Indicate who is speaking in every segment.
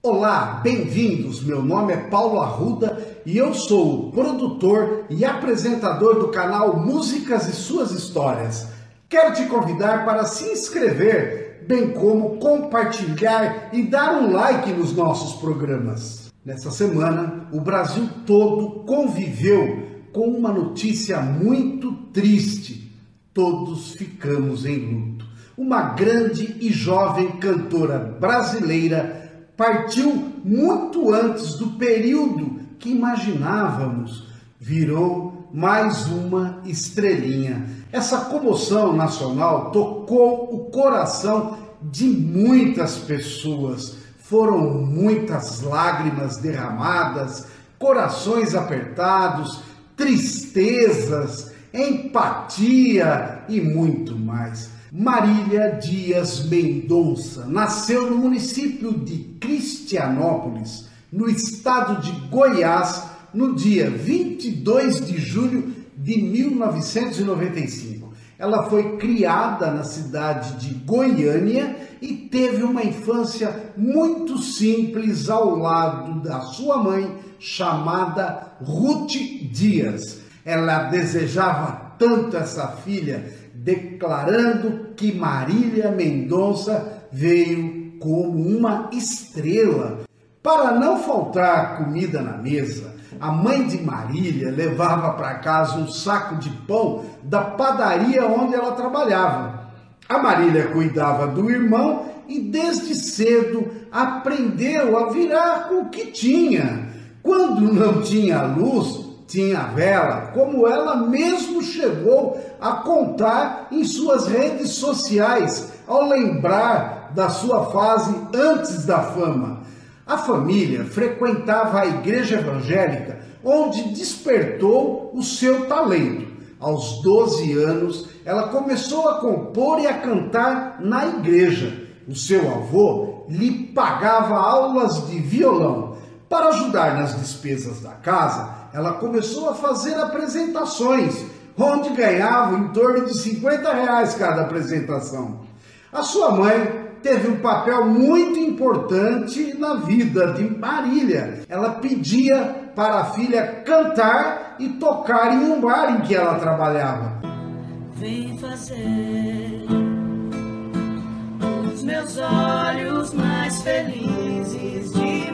Speaker 1: Olá, bem-vindos. Meu nome é Paulo Arruda e eu sou o produtor e apresentador do canal Músicas e Suas Histórias. Quero te convidar para se inscrever, bem como compartilhar e dar um like nos nossos programas. Nessa semana, o Brasil todo conviveu com uma notícia muito triste. Todos ficamos em luto. Uma grande e jovem cantora brasileira partiu muito antes do período que imaginávamos. Virou mais uma estrelinha. Essa comoção nacional tocou o coração de muitas pessoas. Foram muitas lágrimas derramadas, corações apertados, tristezas, empatia e muito mais. Marília Dias Mendonça nasceu no município de Cristianópolis, no estado de Goiás, no dia 22 de julho de 1995. Ela foi criada na cidade de Goiânia e teve uma infância muito simples ao lado da sua mãe, chamada Ruth Dias. Ela desejava tanto essa filha declarando que Marília Mendonça veio como uma estrela. Para não faltar comida na mesa, a mãe de Marília levava para casa um saco de pão da padaria onde ela trabalhava. A Marília cuidava do irmão e desde cedo aprendeu a virar com o que tinha. Quando não tinha luz, tinha vela, como ela mesmo chegou a contar em suas redes sociais, ao lembrar da sua fase antes da fama. A família frequentava a igreja evangélica, onde despertou o seu talento. Aos 12 anos, ela começou a compor e a cantar na igreja. O seu avô lhe pagava aulas de violão. Para ajudar nas despesas da casa, ela começou a fazer apresentações, onde ganhava em torno de 50 reais cada apresentação. A sua mãe teve um papel muito importante na vida de Marília. Ela pedia para a filha cantar e tocar em um bar em que ela trabalhava.
Speaker 2: Vem fazer os meus olhos mais felizes de.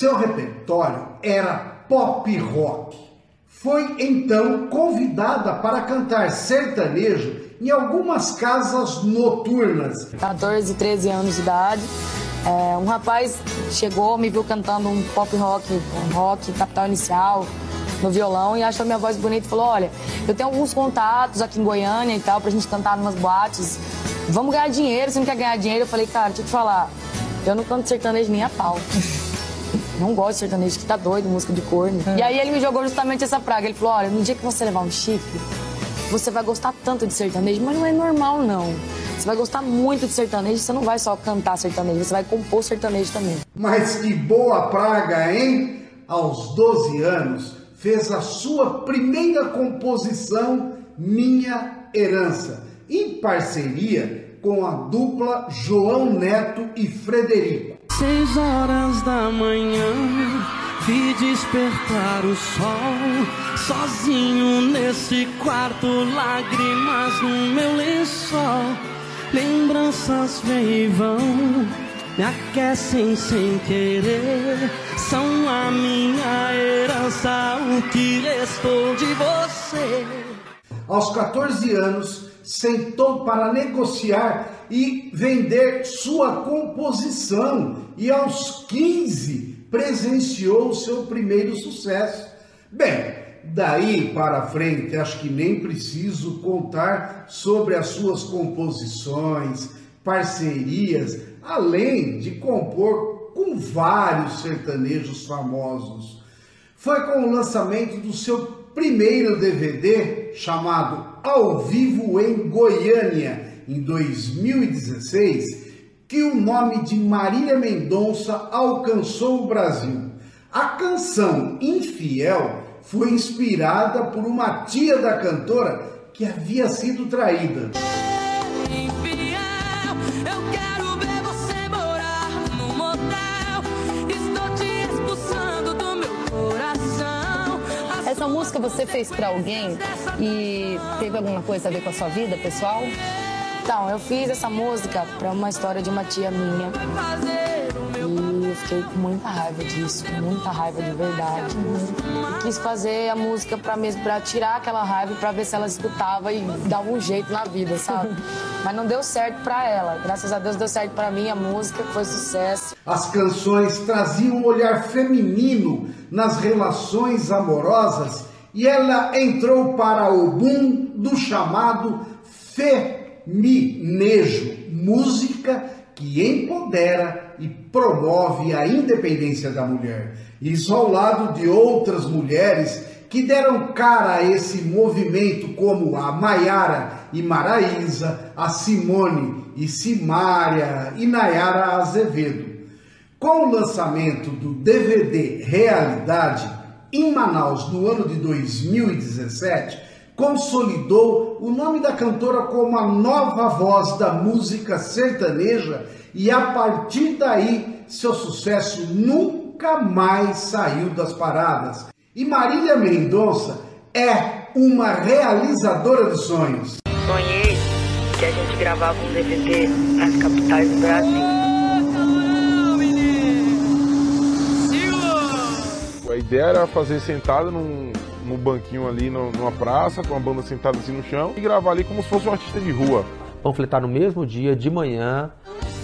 Speaker 1: Seu repertório era pop rock. Foi então convidada para cantar sertanejo em algumas casas noturnas.
Speaker 3: 14, 13 anos de idade. É, um rapaz chegou, me viu cantando um pop rock, um rock, capital inicial, no violão, e achou minha voz bonita e falou: Olha, eu tenho alguns contatos aqui em Goiânia e tal, pra gente cantar umas boates. Vamos ganhar dinheiro, você não quer ganhar dinheiro? Eu falei: Cara, deixa eu te falar, eu não canto sertanejo nem a pau. não gosto de sertanejo, que tá doido, música de corno. É. E aí ele me jogou justamente essa praga. Ele falou: olha, no dia que você levar um chifre, você vai gostar tanto de sertanejo, mas não é normal, não. Você vai gostar muito de sertanejo, você não vai só cantar sertanejo, você vai compor sertanejo também.
Speaker 1: Mas que boa praga, hein? Aos 12 anos, fez a sua primeira composição, Minha Herança, em parceria com a dupla João Neto e Frederico.
Speaker 4: Seis horas da manhã, vi despertar o sol. Sozinho nesse quarto, lágrimas no meu lençol. Lembranças vêm e vão, me aquecem sem querer. São a minha herança, o que restou de você.
Speaker 1: Aos 14 anos, sentou para negociar e vender sua composição e aos 15 presenciou seu primeiro sucesso. Bem, daí para frente acho que nem preciso contar sobre as suas composições, parcerias, além de compor com vários sertanejos famosos. Foi com o lançamento do seu primeiro DVD chamado Ao Vivo em Goiânia em 2016, que o nome de Marília Mendonça alcançou o Brasil. A canção Infiel foi inspirada por uma tia da cantora que havia sido traída.
Speaker 2: Infiel,
Speaker 3: Música você fez pra alguém e teve alguma coisa a ver com a sua vida pessoal? Então, eu fiz essa música pra uma história de uma tia minha. E eu fiquei com muita raiva disso, muita raiva de verdade. E quis fazer a música pra mesmo para tirar aquela raiva, pra ver se ela escutava e dava um jeito na vida, sabe? Mas não deu certo pra ela. Graças a Deus deu certo pra mim a música, foi sucesso.
Speaker 1: As canções traziam um olhar feminino nas relações amorosas e ela entrou para o boom do chamado feminejo, música que empodera e promove a independência da mulher. Isso ao lado de outras mulheres que deram cara a esse movimento, como a Maiara e Maraísa, a Simone e Simária e Nayara Azevedo. Com o lançamento do DVD Realidade, em Manaus, no ano de 2017, consolidou o nome da cantora como a nova voz da música sertaneja e a partir daí seu sucesso nunca mais saiu das paradas. E Marília Mendonça é uma realizadora de sonhos.
Speaker 5: Sonhei que a gente gravava um DVD nas capitais do Brasil.
Speaker 6: Era fazer sentado num, num banquinho ali no- numa praça, com a banda sentada assim no chão, e gravar ali como se fosse um artista de rua.
Speaker 7: panfletar no mesmo dia, de manhã,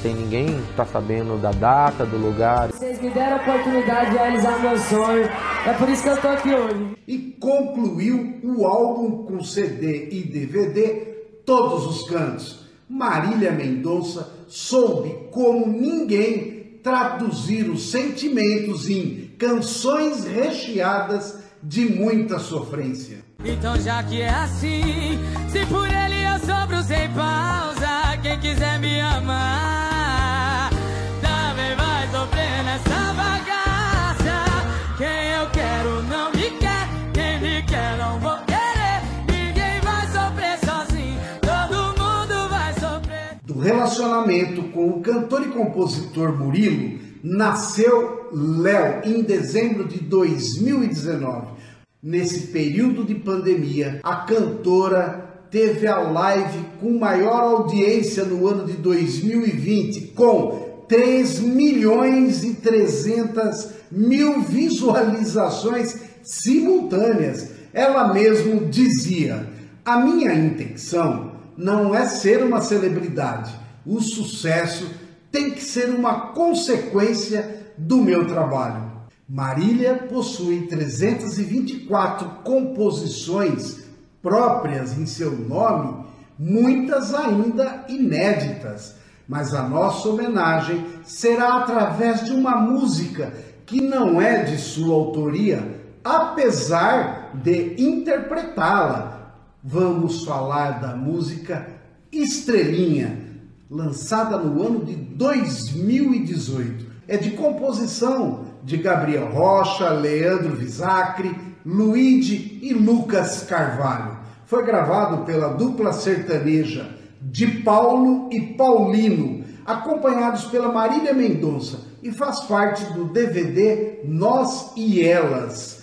Speaker 7: sem ninguém estar sabendo da data, do lugar.
Speaker 8: Vocês me deram a oportunidade de realizar meu sonho. É por isso que eu tô aqui hoje.
Speaker 1: e concluiu o álbum com CD e DVD Todos os Cantos. Marília Mendonça soube como ninguém traduzir os sentimentos em canções recheadas de muita sofrência.
Speaker 2: Então já que é assim, se por ele eu sobro sem pausa, quem quiser me amar, também vai sofrer nessa bagaça. Quem eu quero não me quer, quem me quer não vou querer. Ninguém vai sofrer sozinho, todo mundo vai sofrer.
Speaker 1: Do relacionamento com o cantor e compositor Murilo, nasceu Léo em dezembro de 2019. Nesse período de pandemia, a cantora teve a live com maior audiência no ano de 2020, com 3 milhões e 300 mil visualizações simultâneas. Ela mesmo dizia: A minha intenção não é ser uma celebridade. O sucesso tem que ser uma consequência do meu trabalho. Marília possui 324 composições próprias em seu nome, muitas ainda inéditas. Mas a nossa homenagem será através de uma música que não é de sua autoria, apesar de interpretá-la. Vamos falar da música Estrelinha, lançada no ano de 2018. É de composição de Gabriel Rocha, Leandro Visacri, Luigi e Lucas Carvalho. Foi gravado pela dupla sertaneja de Paulo e Paulino, acompanhados pela Marília Mendonça, e faz parte do DVD Nós e Elas.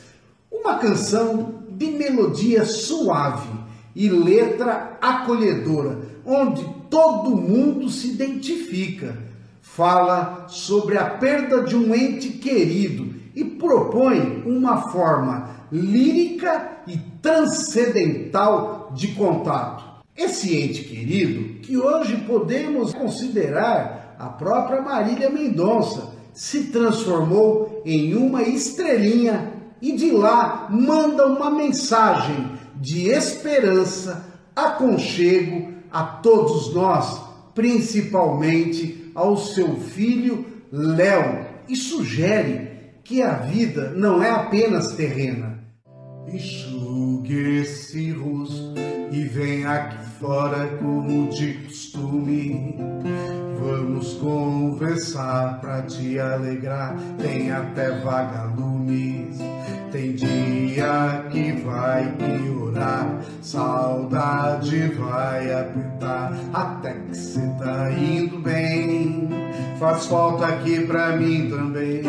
Speaker 1: Uma canção de melodia suave e letra acolhedora, onde todo mundo se identifica. Fala sobre a perda de um ente querido e propõe uma forma lírica e transcendental de contato. Esse ente querido, que hoje podemos considerar a própria Marília Mendonça, se transformou em uma estrelinha e de lá manda uma mensagem de esperança, aconchego a todos nós, principalmente ao seu filho Léo, e sugere que a vida não é apenas terrena. Enxugue esse rosto e vem aqui fora como de costume. Vamos conversar pra te alegrar. Tem até vagalumes, dia que vai piorar, saudade vai apertar, até que cê tá indo bem, faz falta aqui pra mim também.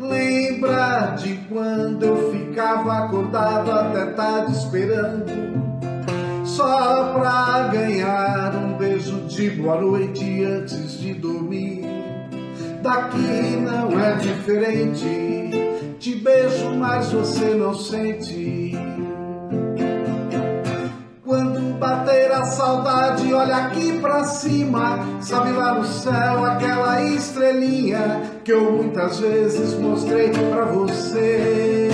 Speaker 1: Lembra de quando eu ficava acordado até tarde esperando, só pra ganhar um beijo de boa noite antes de dormir. Daqui não é diferente, te beijo, mas você não sente. Quando bater a saudade, olha aqui pra cima, sabe lá no céu aquela estrelinha que eu muitas vezes mostrei pra você.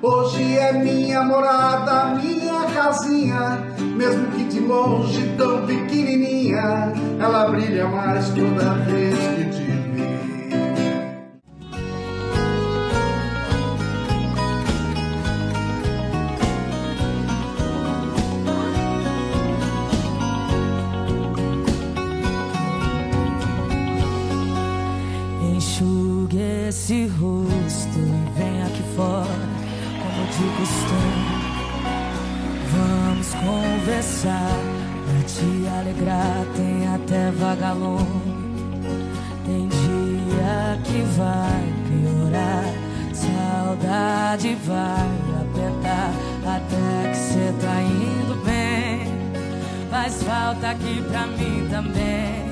Speaker 1: Hoje é minha morada, minha casinha, mesmo que de longe tão pequenininha, ela brilha mais toda vez que te
Speaker 2: alegrar. Tem até vagalume. Tem dia que vai piorar, saudade vai apertar. Até que cê tá indo bem, faz falta aqui pra mim também.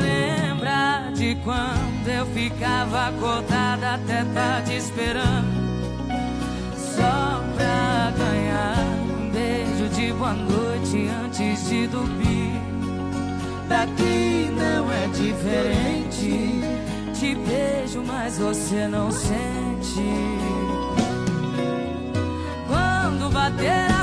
Speaker 2: Lembra de quando eu ficava acordada até tarde esperando Só pra ganhar um beijo de boa noite antes de dormir. Daqui não é diferente. Te beijo, mas você não sente. Quando bater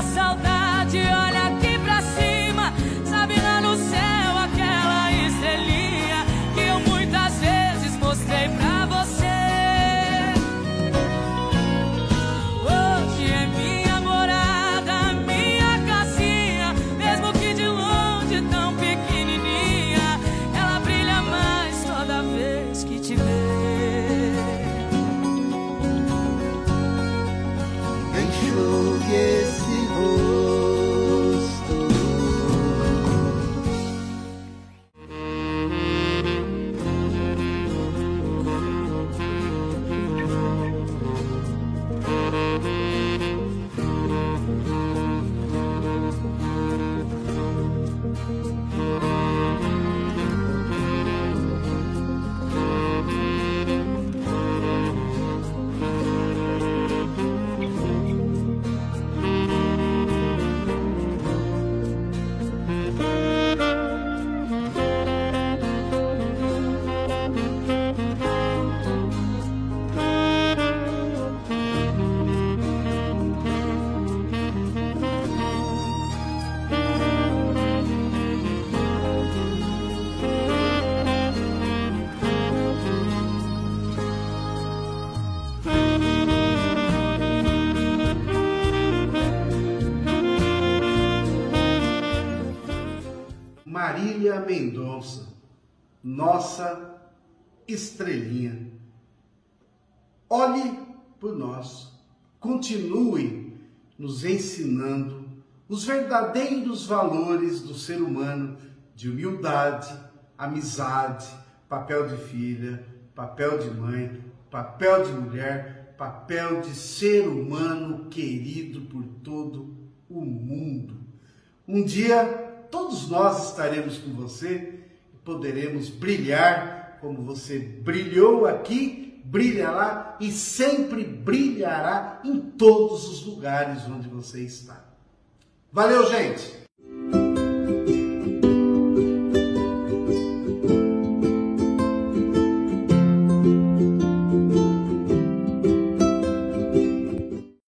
Speaker 1: Marília Mendonça, nossa estrelinha. Olhe por nós, continue nos ensinando os verdadeiros valores do ser humano de humildade, amizade, papel de filha, papel de mãe, papel de mulher, papel de ser humano querido por todo o mundo. Um dia todos nós estaremos com você e poderemos brilhar como você brilhou aqui, brilhará e sempre brilhará em todos os lugares onde você está. Valeu, gente!